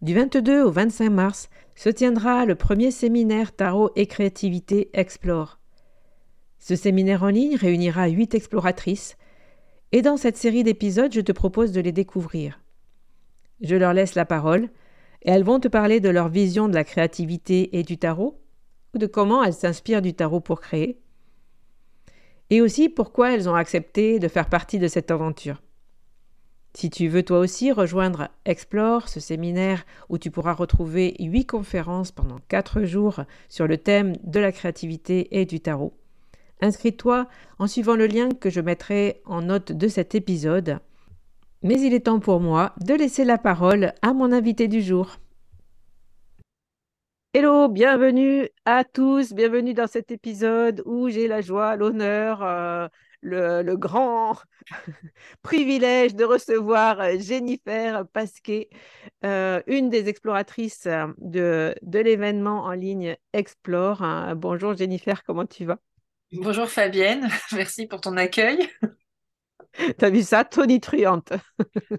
Du 22 au 25 mars, se tiendra le premier séminaire Tarot et Créativité Explore. Ce séminaire en ligne réunira huit exploratrices, et dans cette série d'épisodes, je te propose de les découvrir. Je leur laisse la parole, et elles vont te parler de leur vision de la créativité et du tarot, ou de comment elles s'inspirent du tarot pour créer, et aussi pourquoi elles ont accepté de faire partie de cette aventure. Si tu veux toi aussi rejoindre Explore, ce séminaire où tu pourras retrouver huit conférences pendant quatre jours sur le thème de la créativité et du tarot, inscris-toi en suivant le lien que je mettrai en note de cet épisode. Mais il est temps pour moi de laisser la parole à mon invité du jour. Hello, bienvenue à tous, bienvenue dans cet épisode où j'ai la joie, l'honneur, euh, le, grand privilège de recevoir euh, Jennifer Pasquet, euh, une des exploratrices euh, de, de l'événement en ligne Explore. Hein. Bonjour Jennifer, comment tu vas? Bonjour Fabienne, merci pour ton accueil. T'as vu ça, tonitruante.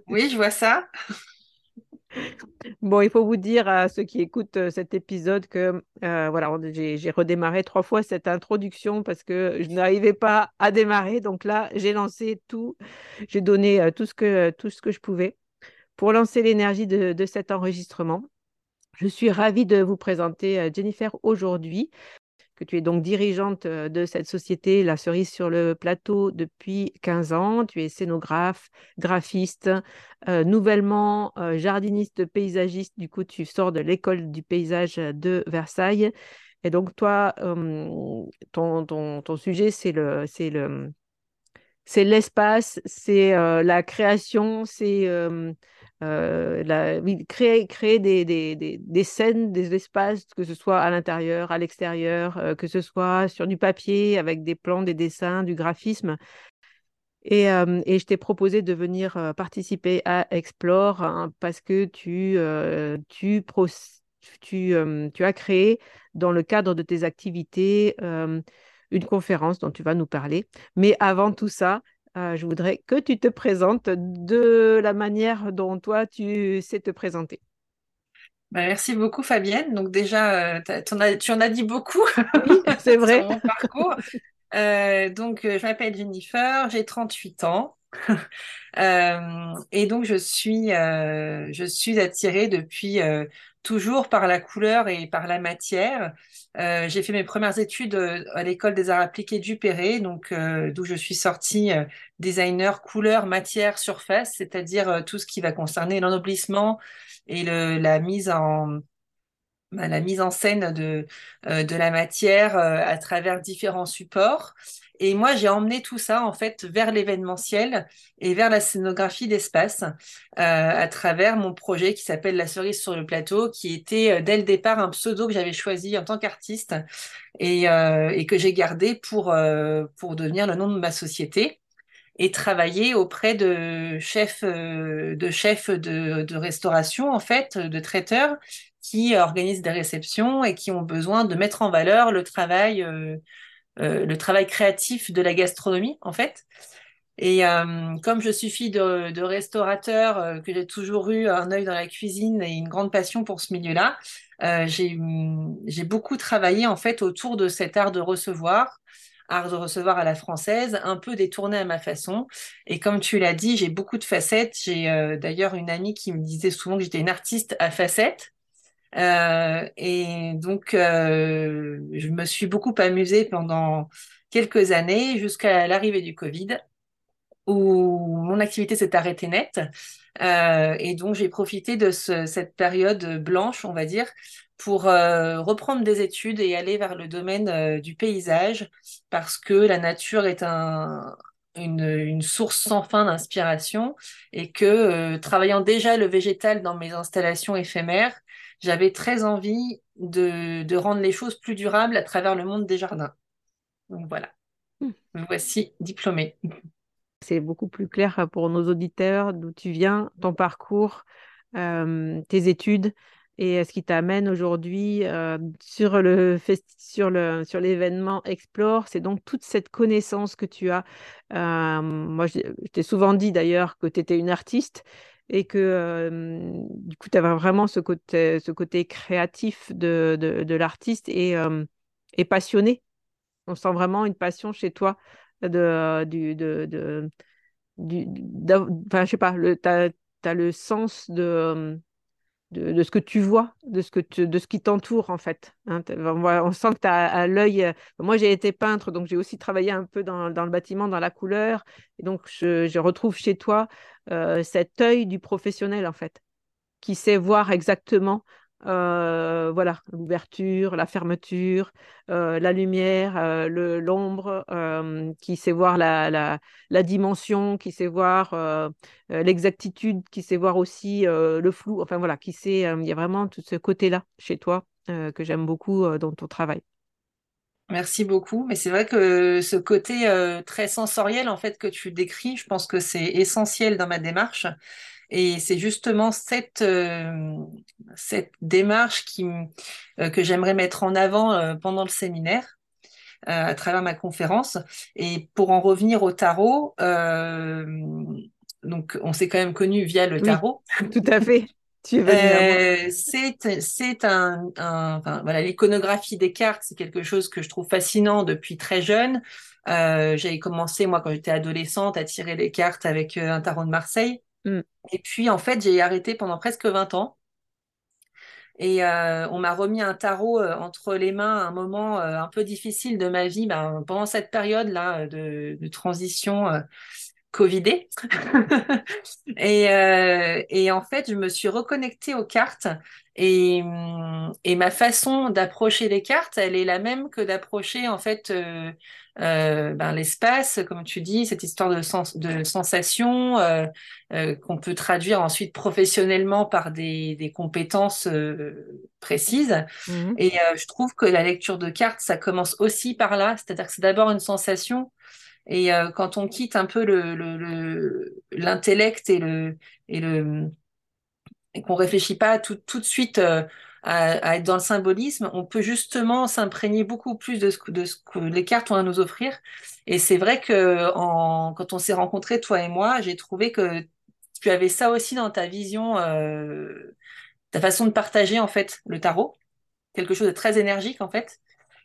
oui, je vois ça. Bon, il faut vous dire à ceux qui écoutent euh, cet épisode que euh, voilà, j'ai redémarré trois fois cette introduction parce que je n'arrivais pas à démarrer. Donc là, j'ai lancé tout, j'ai donné euh, tout, ce que, je pouvais pour lancer l'énergie de, cet enregistrement. Je suis ravie de vous présenter Jennifer aujourd'hui que tu es donc dirigeante euh, de cette société La Cerise sur le plateau depuis 15 ans. Tu es scénographe, graphiste, euh, nouvellement euh, jardiniste paysagiste. Du coup, tu sors de l'école du paysage de Versailles. Et donc, toi, ton, ton, sujet, c'est le, c'est le, c'est l'espace, c'est la création, c'est euh, créer, des, scènes, des espaces, que ce soit à l'intérieur, à l'extérieur, euh, que ce soit sur du papier, avec des plans, des dessins, du graphisme. Et, euh, je t'ai proposé de venir participer à Explore hein, parce que tu, as créé, dans le cadre de tes activités, une conférence dont tu vas nous parler. Mais avant tout ça, euh, je voudrais que tu te présentes de la manière dont toi tu sais te présenter. Bah, merci beaucoup Fabienne. Donc déjà, euh, tu en as dit beaucoup oui, c'est vrai. sur mon parcours. donc, je m'appelle Jennifer, j'ai 38 ans. et donc, je suis, je suis attirée depuis toujours par la couleur et par la matière. Euh, j'ai fait mes premières études euh, à l'école des arts appliqués du Perret, donc euh, d'où je suis sortie designer couleur, matière, surface, c'est-à-dire tout ce qui va concerner l'ennoblissement et le, la mise en bah, la mise en scène de, de la matière à travers différents supports. Et moi, j'ai emmené tout ça en fait vers l'événementiel et vers la scénographie d'espace euh, à travers mon projet qui s'appelle La cerise sur le plateau, qui était euh, dès le départ un pseudo que j'avais choisi en tant qu'artiste et, euh, que j'ai gardé pour, pour devenir le nom de ma société et travailler auprès de chefs de chefs de, restauration en fait, de traiteurs qui organisent des réceptions et qui ont besoin de mettre en valeur le travail le travail créatif de la gastronomie, en fait. Et euh, comme je suis fille de, restaurateur, euh, que j'ai toujours eu un œil dans la cuisine et une grande passion pour ce milieu-là, j'ai beaucoup travaillé en fait autour de cet art de recevoir, art de recevoir à la française, un peu détourné à ma façon. Et comme tu l'as dit, j'ai beaucoup de facettes. J'ai d'ailleurs une amie qui me disait souvent que j'étais une artiste à facettes. Euh, et donc, euh, je me suis beaucoup amusée pendant quelques années jusqu'à l'arrivée du Covid, où mon activité s'est arrêtée net. Euh, et donc, j'ai profité de ce, cette période blanche, on va dire, pour reprendre des études et aller vers le domaine du paysage, parce que la nature est un, une, source sans fin d'inspiration et que travaillant déjà le végétal dans mes installations éphémères, j'avais très envie de, de, rendre les choses plus durables à travers le monde des jardins. Donc voilà, hmm. voici diplômée. C'est beaucoup plus clair pour nos auditeurs d'où tu viens, ton parcours, euh, tes études et ce qui t'amène aujourd'hui euh, sur le sur le sur l'événement Explore, c'est donc toute cette connaissance que tu as. Euh, moi, je, je t'ai souvent dit d'ailleurs que tu étais une artiste et que du coup, tu avais vraiment ce côté, ce côté créatif de, de, l'artiste et, et, passionné. On sent vraiment une passion chez toi de, du, de, enfin, je sais pas, tu as, as, le sens de, de, ce que tu vois, de ce, que de ce qui t'entoure en fait. Hein. on sent que tu as l'œil. Euh, moi, j'ai été peintre, donc j'ai aussi travaillé un peu dans, dans, le bâtiment, dans la couleur. Et donc, je, je retrouve chez toi euh, cet œil du professionnel en fait, qui sait voir exactement euh, voilà, l'ouverture, la fermeture, euh, la lumière, euh, l'ombre, qui sait voir la, la, la, dimension, qui sait voir l'exactitude, qui sait voir aussi le flou. Enfin voilà, qui sait, il y a vraiment tout ce côté-là chez toi que j'aime beaucoup dans ton travail. Merci beaucoup. Mais c'est vrai que ce côté très sensoriel en fait que tu décris, je pense que c'est essentiel dans ma démarche. Et c'est justement cette, euh, cette démarche qui, euh, que j'aimerais mettre en avant euh, pendant le séminaire. à travers ma conférence. Et pour en revenir au tarot, donc on s'est quand même connu via le tarot. tout à fait. Euh, c'est un, un enfin, voilà l'iconographie des cartes c'est quelque chose que je trouve fascinant depuis très jeune euh, j'avais commencé moi quand j'étais adolescente à tirer les cartes avec un tarot de Marseille Mm. Et puis, en fait, j'ai arrêté pendant presque 20 ans. Et euh, on m'a remis un tarot euh, entre les mains à un moment euh, un peu difficile de ma vie, ben, pendant cette période-là de, de, transition Covidée. et, et en fait, je me suis reconnectée aux cartes et, et ma façon d'approcher les cartes, elle est la même que d'approcher en fait euh, ben, l'espace, comme tu dis, cette histoire de, sens, de sensation euh, euh, qu'on peut traduire ensuite professionnellement par des, des compétences euh, précises. Mmh. Et euh, je trouve que la lecture de cartes, ça commence aussi par là, c'est-à-dire que c'est d'abord une sensation. Et quand on quitte un peu l'intellect le, le, et le et le et qu'on réfléchit pas tout, de suite à, être dans le symbolisme, on peut justement s'imprégner beaucoup plus de ce, que, les cartes ont à nous offrir. Et c'est vrai que quand on s'est rencontrés, toi et moi, j'ai trouvé que tu avais ça aussi dans ta vision, euh, ta façon de partager en fait le tarot, quelque chose de très énergique en fait.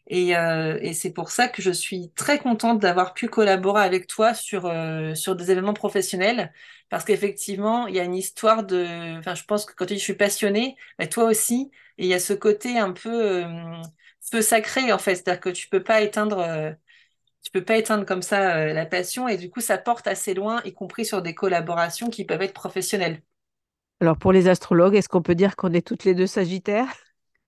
Et, euh, et c'est pour ça que je suis très contente d'avoir pu collaborer avec toi sur, euh, sur des événements professionnels. Parce qu'effectivement, il y a une histoire de. Enfin, je pense que quand tu dis je suis passionnée, mais toi aussi, et il y a ce côté un peu euh, feu sacré, en fait. C'est-à-dire que tu peux pas éteindre. tu peux pas éteindre comme ça la passion et du coup ça porte assez loin, y compris sur des collaborations qui peuvent être professionnelles. Alors, pour les astrologues, est-ce qu'on peut dire qu'on est toutes les deux Sagittaires?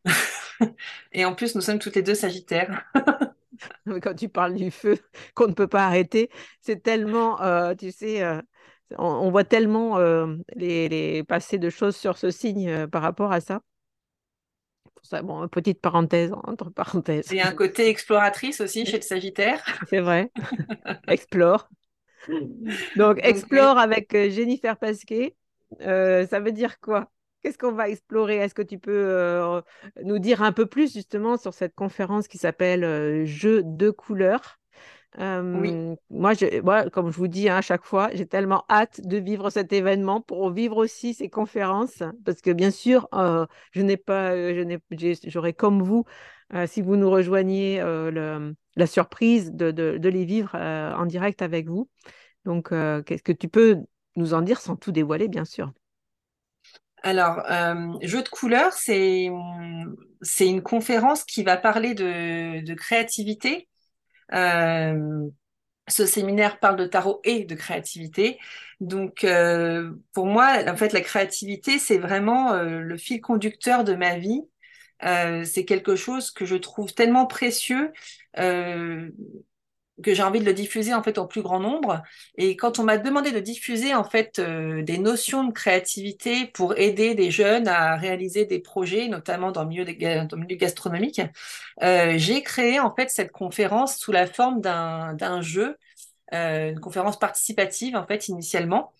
Et en plus, nous sommes toutes les deux Sagittaires. Quand tu parles du feu qu'on ne peut pas arrêter, c'est tellement, euh, tu sais, euh, on, on voit tellement euh, les, les passés de choses sur ce signe par rapport à ça. Pour ça, bon, petite parenthèse, entre parenthèses. Il y a un côté exploratrice aussi chez le Sagittaire. C'est vrai. Explore. Donc, explore avec Jennifer Pasquet. Ça veut dire quoi? Qu'est-ce qu'on va explorer? Est-ce que tu peux euh, nous dire un peu plus justement sur cette conférence qui s'appelle euh, Jeux de couleurs? oui. Moi, je, moi, comme je vous dis hein, à chaque fois, j'ai tellement hâte de vivre cet événement pour vivre aussi ces conférences, parce que bien sûr, euh, je n'ai pas, je n'ai, j'ai- j'aurais comme vous, si vous nous rejoigniez, le- la surprise de, de- de les vivre en direct avec vous. Donc, qu'est-ce que tu peux nous en dire sans tout dévoiler, bien sûr? Alors, euh, Jeux de couleurs, c'est une conférence qui va parler de, créativité. Euh, ce séminaire parle de tarot et de créativité. Donc, euh, pour moi, en fait, la créativité, c'est vraiment le fil conducteur de ma vie. C'est quelque chose que je trouve tellement précieux que j'ai envie de le diffuser en fait au plus grand nombre. Et quand on m'a demandé de diffuser en fait euh, des notions de créativité pour aider des jeunes à réaliser des projets, notamment dans le milieu, ga- dans le milieu gastronomique, euh, j'ai créé en fait cette conférence sous la forme d'un d'un jeu, euh, une conférence participative en fait initialement.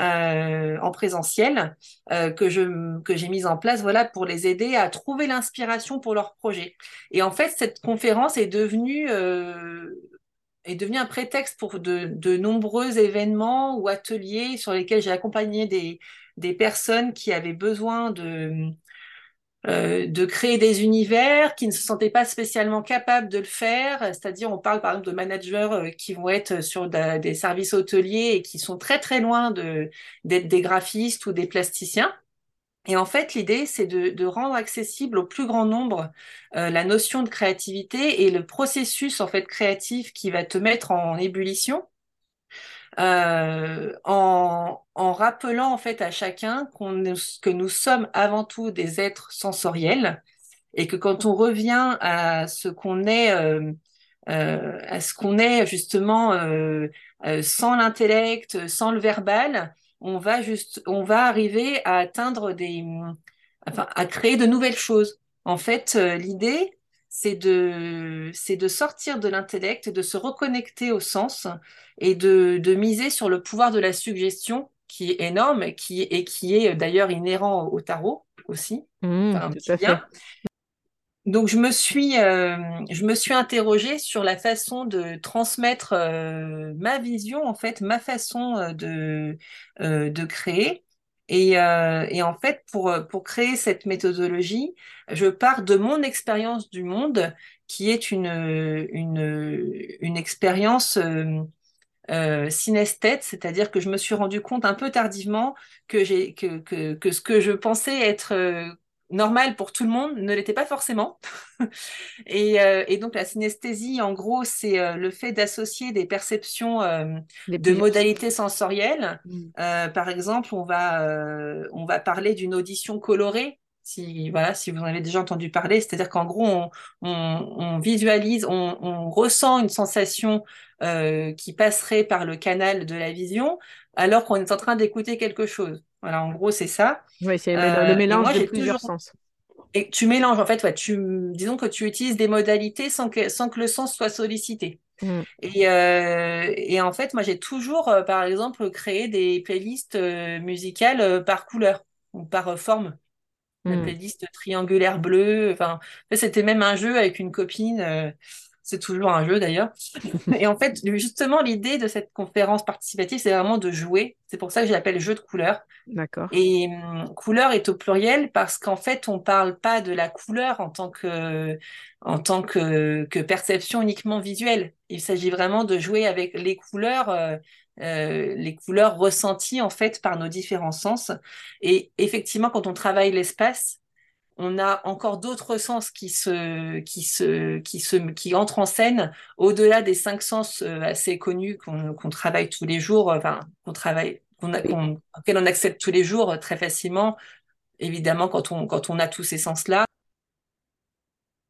euh, en présentiel euh, que je que j'ai mise en place voilà pour les aider à trouver l'inspiration pour leur projet et en fait cette conférence est devenue euh, est devenu un prétexte pour de, nombreux événements ou ateliers sur lesquels j'ai accompagné des, personnes qui avaient besoin de, euh, de créer des univers, qui ne se sentaient pas spécialement capables de le faire. C'est-à-dire, on parle par exemple de managers euh, qui vont être sur des services hôteliers et qui sont très très loin d'être des graphistes ou des plasticiens. Et en fait, l'idée, c'est de, rendre accessible au plus grand nombre euh, la notion de créativité et le processus en fait créatif qui va te mettre en ébullition, euh, en, rappelant en fait à chacun que nous sommes avant tout des êtres sensoriels et que quand on revient à ce qu'on est, euh, à ce qu'on est justement sans l'intellect, sans le verbal, on va juste, on va arriver à atteindre des, enfin, à créer de nouvelles choses. En fait, euh, l'idée, c'est de, c'est de sortir de l'intellect, de se reconnecter au sens et de, de miser sur le pouvoir de la suggestion qui est énorme et qui, et qui est d'ailleurs inhérent au tarot aussi, Mmh, enfin un tout petit à fait. Donc, je me suis, euh, je me suis interrogée sur la façon de transmettre euh, ma vision, en fait, ma façon euh, de, créer. Et, en fait, pour, créer cette méthodologie, je pars de mon expérience du monde, qui est une, expérience synesthète, c'est-à-dire que je me suis rendu compte un peu tardivement que ce que je pensais être normal pour tout le monde ne l'était pas forcément. Et, euh, et donc la synesthésie, en gros, c'est euh, le fait d'associer des perceptions euh, de modalités sensorielles. Mmh. Euh, par exemple, on va, euh, on va parler d'une audition colorée. Si, voilà, si vous en avez déjà entendu parler, c'est-à-dire qu'en gros, on, on, on visualise, on, on ressent une sensation euh, qui passerait par le canal de la vision, alors qu'on est en train d'écouter quelque chose. Voilà, en gros, c'est ça. Oui, c'est le Euh, mélange moi, de plusieurs toujours sens. et tu mélanges, en fait, ouais, tu, disons que tu utilises des modalités sans que, sans que le sens soit sollicité. Mmh. Et, euh, et en fait, moi, j'ai toujours, euh, par exemple, créé des playlists euh, musicales par couleur ou par forme. La Mmh. playlist triangulaire bleue. Enfin, en fait, c'était même un jeu avec une copine. C'est toujours un jeu d'ailleurs. Et en fait, justement, l'idée de cette conférence participative, c'est vraiment de jouer. C'est pour ça que j'appelle jeu de couleur. D'accord. Et hum, couleur est au pluriel parce qu'en fait, on parle pas de la couleur en tant que, en tant que, que perception uniquement visuelle. Il s'agit vraiment de jouer avec les couleurs, euh, euh, les couleurs ressenties en fait par nos différents sens. Et effectivement, quand on travaille l'espace, on a encore d'autres sens qui se, qui se, qui se, qui entrent en scène au-delà des cinq sens euh, assez connus qu'on travaille tous les jours, enfin qu'on travaille, qu'on auxquels on accède tous les jours euh, très facilement. Évidemment, quand on, quand on a tous ces sens-là.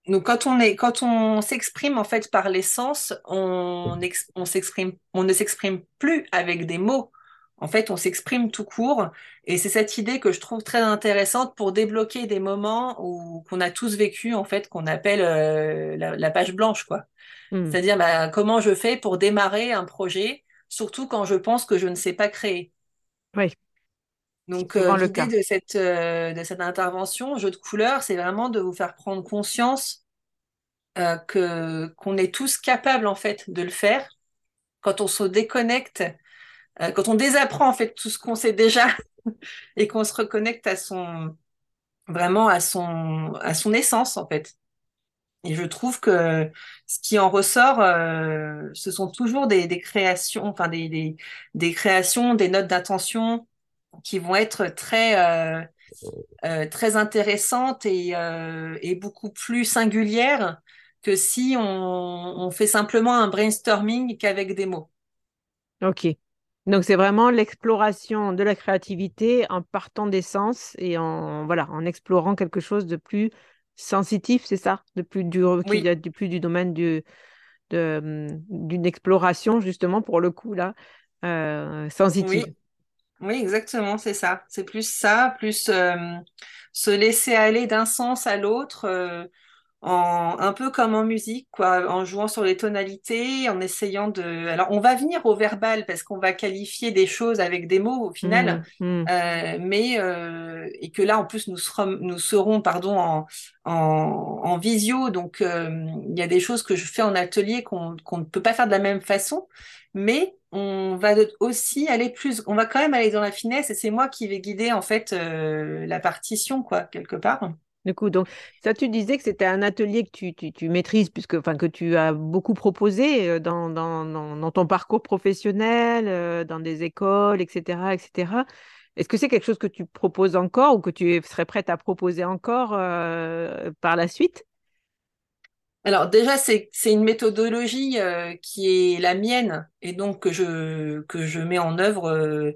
Donc, quand on est, quand on s'exprime en fait par les sens, on, on s'exprime, on ne s'exprime plus avec des mots en fait, on s'exprime tout court. Et c'est cette idée que je trouve très intéressante pour débloquer des moments où qu'on a tous vécu, en fait, qu'on appelle euh, la, page blanche, quoi. Hmm. C'est-à-dire, bah, comment je fais pour démarrer un projet, surtout quand je pense que je ne sais pas créer. Oui. Donc, euh, l'idée de cette, euh, de cette intervention, jeu de couleurs, c'est vraiment de vous faire prendre conscience que qu'on est tous capables, en fait, de le faire quand on se déconnecte euh, quand on désapprend en fait tout ce qu'on sait déjà et qu'on se reconnecte à son vraiment à son à son essence en fait. Et je trouve que ce qui en ressort, euh, ce sont toujours des, créations, enfin des, créations, des notes d'intention qui vont être très euh, très intéressantes et, et beaucoup plus singulières que si on, on fait simplement un brainstorming qu'avec des mots. Ok. Donc c'est vraiment l'exploration de la créativité en partant des sens et en voilà en explorant quelque chose de plus sensitif, c'est ça, de plus du qui du plus du domaine du hum, d'une exploration justement pour le coup là euh, sensitive. Oui. oui exactement, c'est ça. C'est plus ça, plus euh, se laisser aller d'un sens à l'autre. Euh, en, un peu comme en musique, quoi, en jouant sur les tonalités, en essayant de. Alors, on va venir au verbal parce qu'on va qualifier des choses avec des mots au final, mmh, mmh. Euh, mais euh, et que là, en plus, nous serons, nous serons, pardon, en, en, en visio, donc euh, il y a des choses que je fais en atelier qu'on qu'on ne peut pas faire de la même façon, mais on va aussi aller plus, on va quand même aller dans la finesse et c'est moi qui vais guider en fait euh, la partition, quoi, quelque part. Du coup, donc, ça, tu disais que c'était un atelier que tu, tu, maîtrises, puisque, enfin, que tu as beaucoup proposé euh, dans, dans, dans, ton parcours professionnel, euh, dans des écoles, etc., etc. Est-ce que c'est quelque chose que tu proposes encore ou que tu serais prête à proposer encore euh, par la suite? Alors déjà, c'est une méthodologie qui est la mienne et donc que je, que je mets en œuvre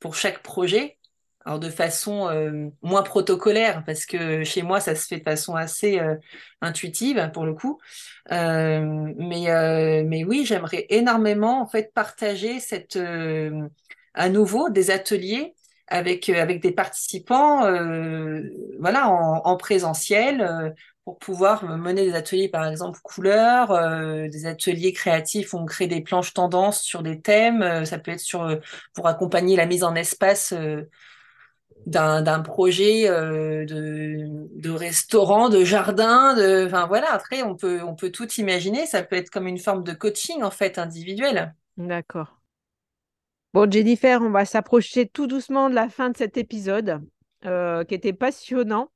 pour chaque projet alors de façon euh, moins protocolaire, parce que chez moi, ça se fait de façon assez euh, intuitive pour le coup. Euh, mais, mais oui, j'aimerais énormément en fait partager cette, à nouveau des ateliers avec, avec des participants voilà, en, en présentiel pour pouvoir mener des ateliers, par exemple, couleurs, des ateliers créatifs où on crée des planches tendances sur des thèmes. ça peut être sur, pour accompagner la mise en espace d'un projet euh, de, restaurant, de jardin, de, enfin voilà. Après, on peut on peut tout imaginer. Ça peut être comme une forme de coaching en fait individuel. D'accord. Bon, Jennifer, on va s'approcher tout doucement de la fin de cet épisode euh, qui était passionnant.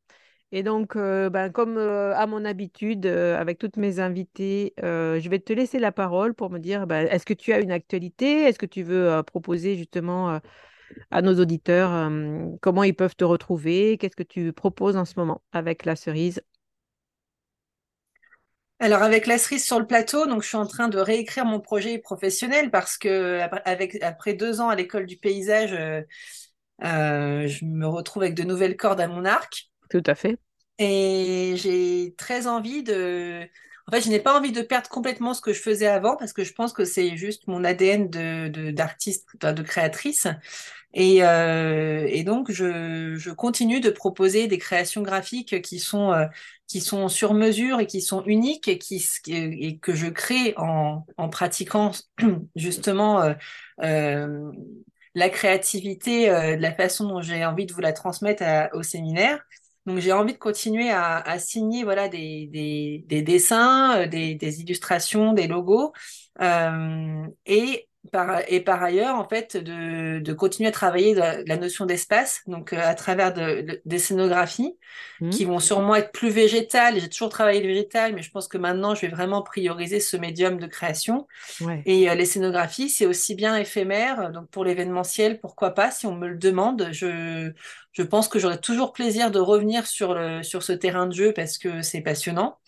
Et donc, euh, ben, comme à mon habitude, avec toutes mes invités, je vais te laisser la parole pour me dire, ben, est-ce que tu as une actualité? Est-ce que tu veux proposer justement à nos auditeurs euh, comment ils peuvent te retrouver, qu'est-ce que tu proposes en ce moment avec la cerise? Alors avec la cerise sur le plateau, donc je suis en train de réécrire mon projet professionnel parce que avec, après deux ans à l'école du paysage, euh, euh, je me retrouve avec de nouvelles cordes à mon arc. Tout à fait. Et j'ai très envie de, en fait, je n'ai pas envie de perdre complètement ce que je faisais avant parce que je pense que c'est juste mon ADN de d'artiste, de, créatrice. Et, euh, et donc, je, je, continue de proposer des créations graphiques qui sont, euh, qui sont sur mesure et qui sont uniques et, qui, et que je crée en, en pratiquant justement euh, euh la créativité de la façon dont j'ai envie de vous la transmettre au séminaire. Donc j'ai envie de continuer à, signer voilà des, des, dessins, des, des, illustrations, des logos. et et par ailleurs, en fait, de, de continuer à travailler la, la notion d'espace, donc euh, à travers de, des scénographies mmh. qui vont sûrement être plus végétales. J'ai toujours travaillé le végétal, mais je pense que maintenant, je vais vraiment prioriser ce médium de création. Et euh, les scénographies, c'est aussi bien éphémère. Donc pour l'événementiel, pourquoi pas, si on me le demande. Je, je pense que j'aurai toujours plaisir de revenir sur, le, sur ce terrain de jeu parce que c'est passionnant.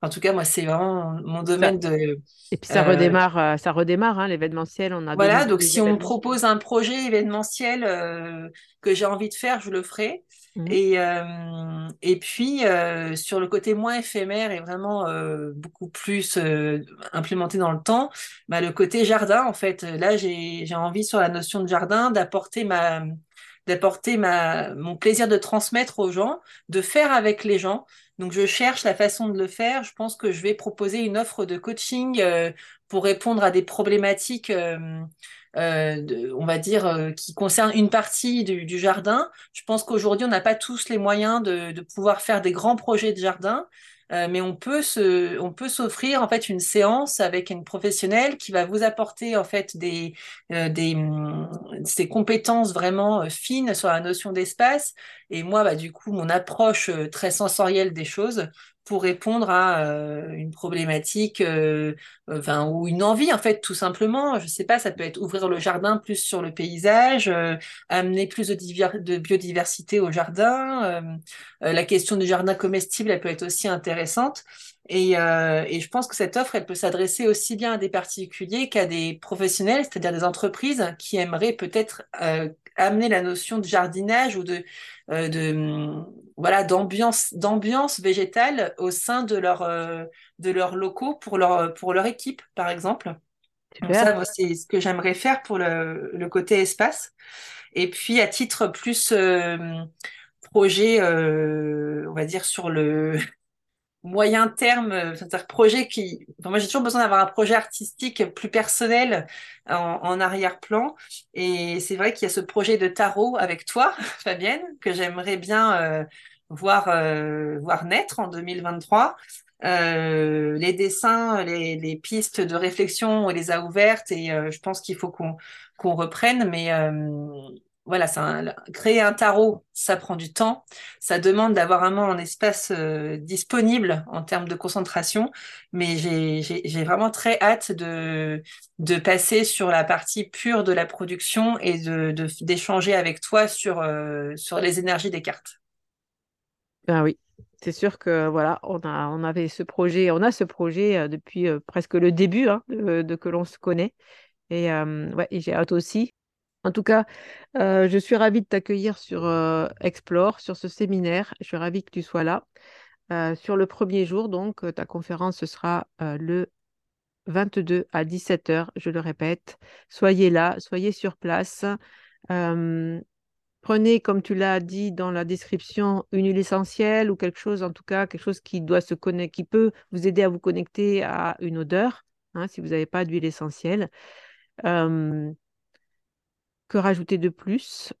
En tout cas, moi, c'est vraiment mon domaine de. Et puis ça redémarre, euh, ça redémarre, hein, l'événementiel. On a voilà, donc si on me propose un projet événementiel euh, que j'ai envie de faire, je le ferai. Mmh. Et, euh, et puis sur le côté moins éphémère et vraiment beaucoup plus implémenté dans le temps, bah, le côté jardin, en fait, là j'ai envie sur la notion de jardin d'apporter ma d'apporter ma mon plaisir de transmettre aux gens, de faire avec les gens. Donc, je cherche la façon de le faire. Je pense que je vais proposer une offre de coaching euh, pour répondre à des problématiques, euh, euh, on va dire, qui concernent une partie du, jardin. Je pense qu'aujourd'hui, on n'a pas tous les moyens de, de, pouvoir faire des grands projets de jardin. Euh, mais on peut se, on peut s'offrir en fait une séance avec une professionnelle qui va vous apporter en fait des, euh, des, ces compétences vraiment euh, fines sur la notion d'espace. Et moi, bah, du coup, mon approche très sensorielle des choses pour répondre à euh, une problématique euh, enfin, ou une envie, en fait, tout simplement. Je sais pas, ça peut être ouvrir le jardin plus sur le paysage, euh, amener plus de, biodiversité au jardin. la question du jardin comestible, elle peut être aussi intéressante. Et, je pense que cette offre, elle peut s'adresser aussi bien à des particuliers qu'à des professionnels, c'est-à-dire des entreprises qui aimeraient peut-être amener la notion de jardinage ou de voilà d'ambiance d'ambiance végétale au sein de leur euh, de leurs locaux pour leur pour leur équipe par exemple. ça c'est ce que j'aimerais faire pour le, le, côté espace. Et puis à titre plus euh, projet, euh, on va dire sur le moyen terme, euh, c'est-à-dire projet qui. moi, j'ai toujours besoin d'avoir un projet artistique plus personnel en, arrière-plan. Et c'est vrai qu'il y a ce projet de tarot avec toi, Fabienne, que j'aimerais bien euh, voir, euh, voir naître en 2023. les dessins, les, les, pistes de réflexion, on les a ouvertes et je pense qu'il faut qu'on qu'on reprenne. Mais voilà, créer un tarot, ça prend du temps. Ça demande d'avoir vraiment un espace euh, disponible en termes de concentration. Mais j'ai vraiment très hâte de, de passer sur la partie pure de la production et d'échanger de, avec toi sur, euh, sur les énergies des cartes. Ben oui, c'est sûr que voilà, on a, on avait ce projet, on a ce projet euh, depuis presque le début hein, de, que l'on se connaît. Et, ouais, et j'ai hâte aussi en tout cas, euh, je suis ravie de t'accueillir sur euh, Explore, sur ce séminaire. Je suis ravie que tu sois là. Euh, sur le premier jour, donc, ta conférence sera le 22 à 17h, je le répète. Soyez là, soyez sur place. prenez, comme tu l'as dit dans la description, une huile essentielle ou quelque chose, en tout cas, quelque chose qui doit se connecter, qui peut vous aider à vous connecter à une odeur, hein, si vous n'avez pas d'huile essentielle que rajouter de plus?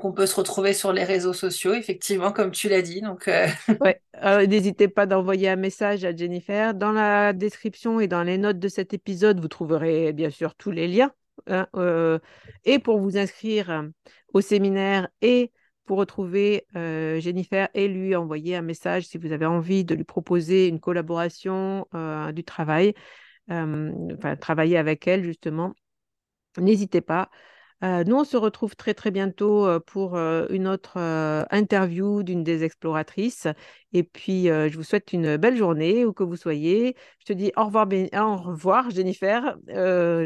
Qu'on peut se retrouver sur les réseaux sociaux, effectivement, comme tu l'as dit. Donc, euh, euh, n'hésitez pas d'envoyer un message à Jennifer. Dans la description et dans les notes de cet épisode, vous trouverez bien sûr tous les liens. Hein, euh, et pour vous inscrire au séminaire et pour retrouver Jennifer et lui envoyer un message si vous avez envie de lui proposer une collaboration, du travail, enfin travailler avec elle justement, N'hésitez pas. Euh, nous, on se retrouve très très bientôt euh, pour euh, une autre interview d'une des exploratrices. Et puis, je vous souhaite une belle journée où que vous soyez. Je te dis au revoir, au revoir Jennifer.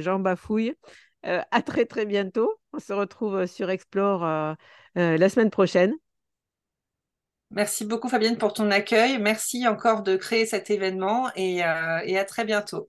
Jean Bafouille. à très très bientôt. On se retrouve sur Explore la semaine prochaine. Merci beaucoup Fabienne pour ton accueil. Merci encore de créer cet événement et à très bientôt.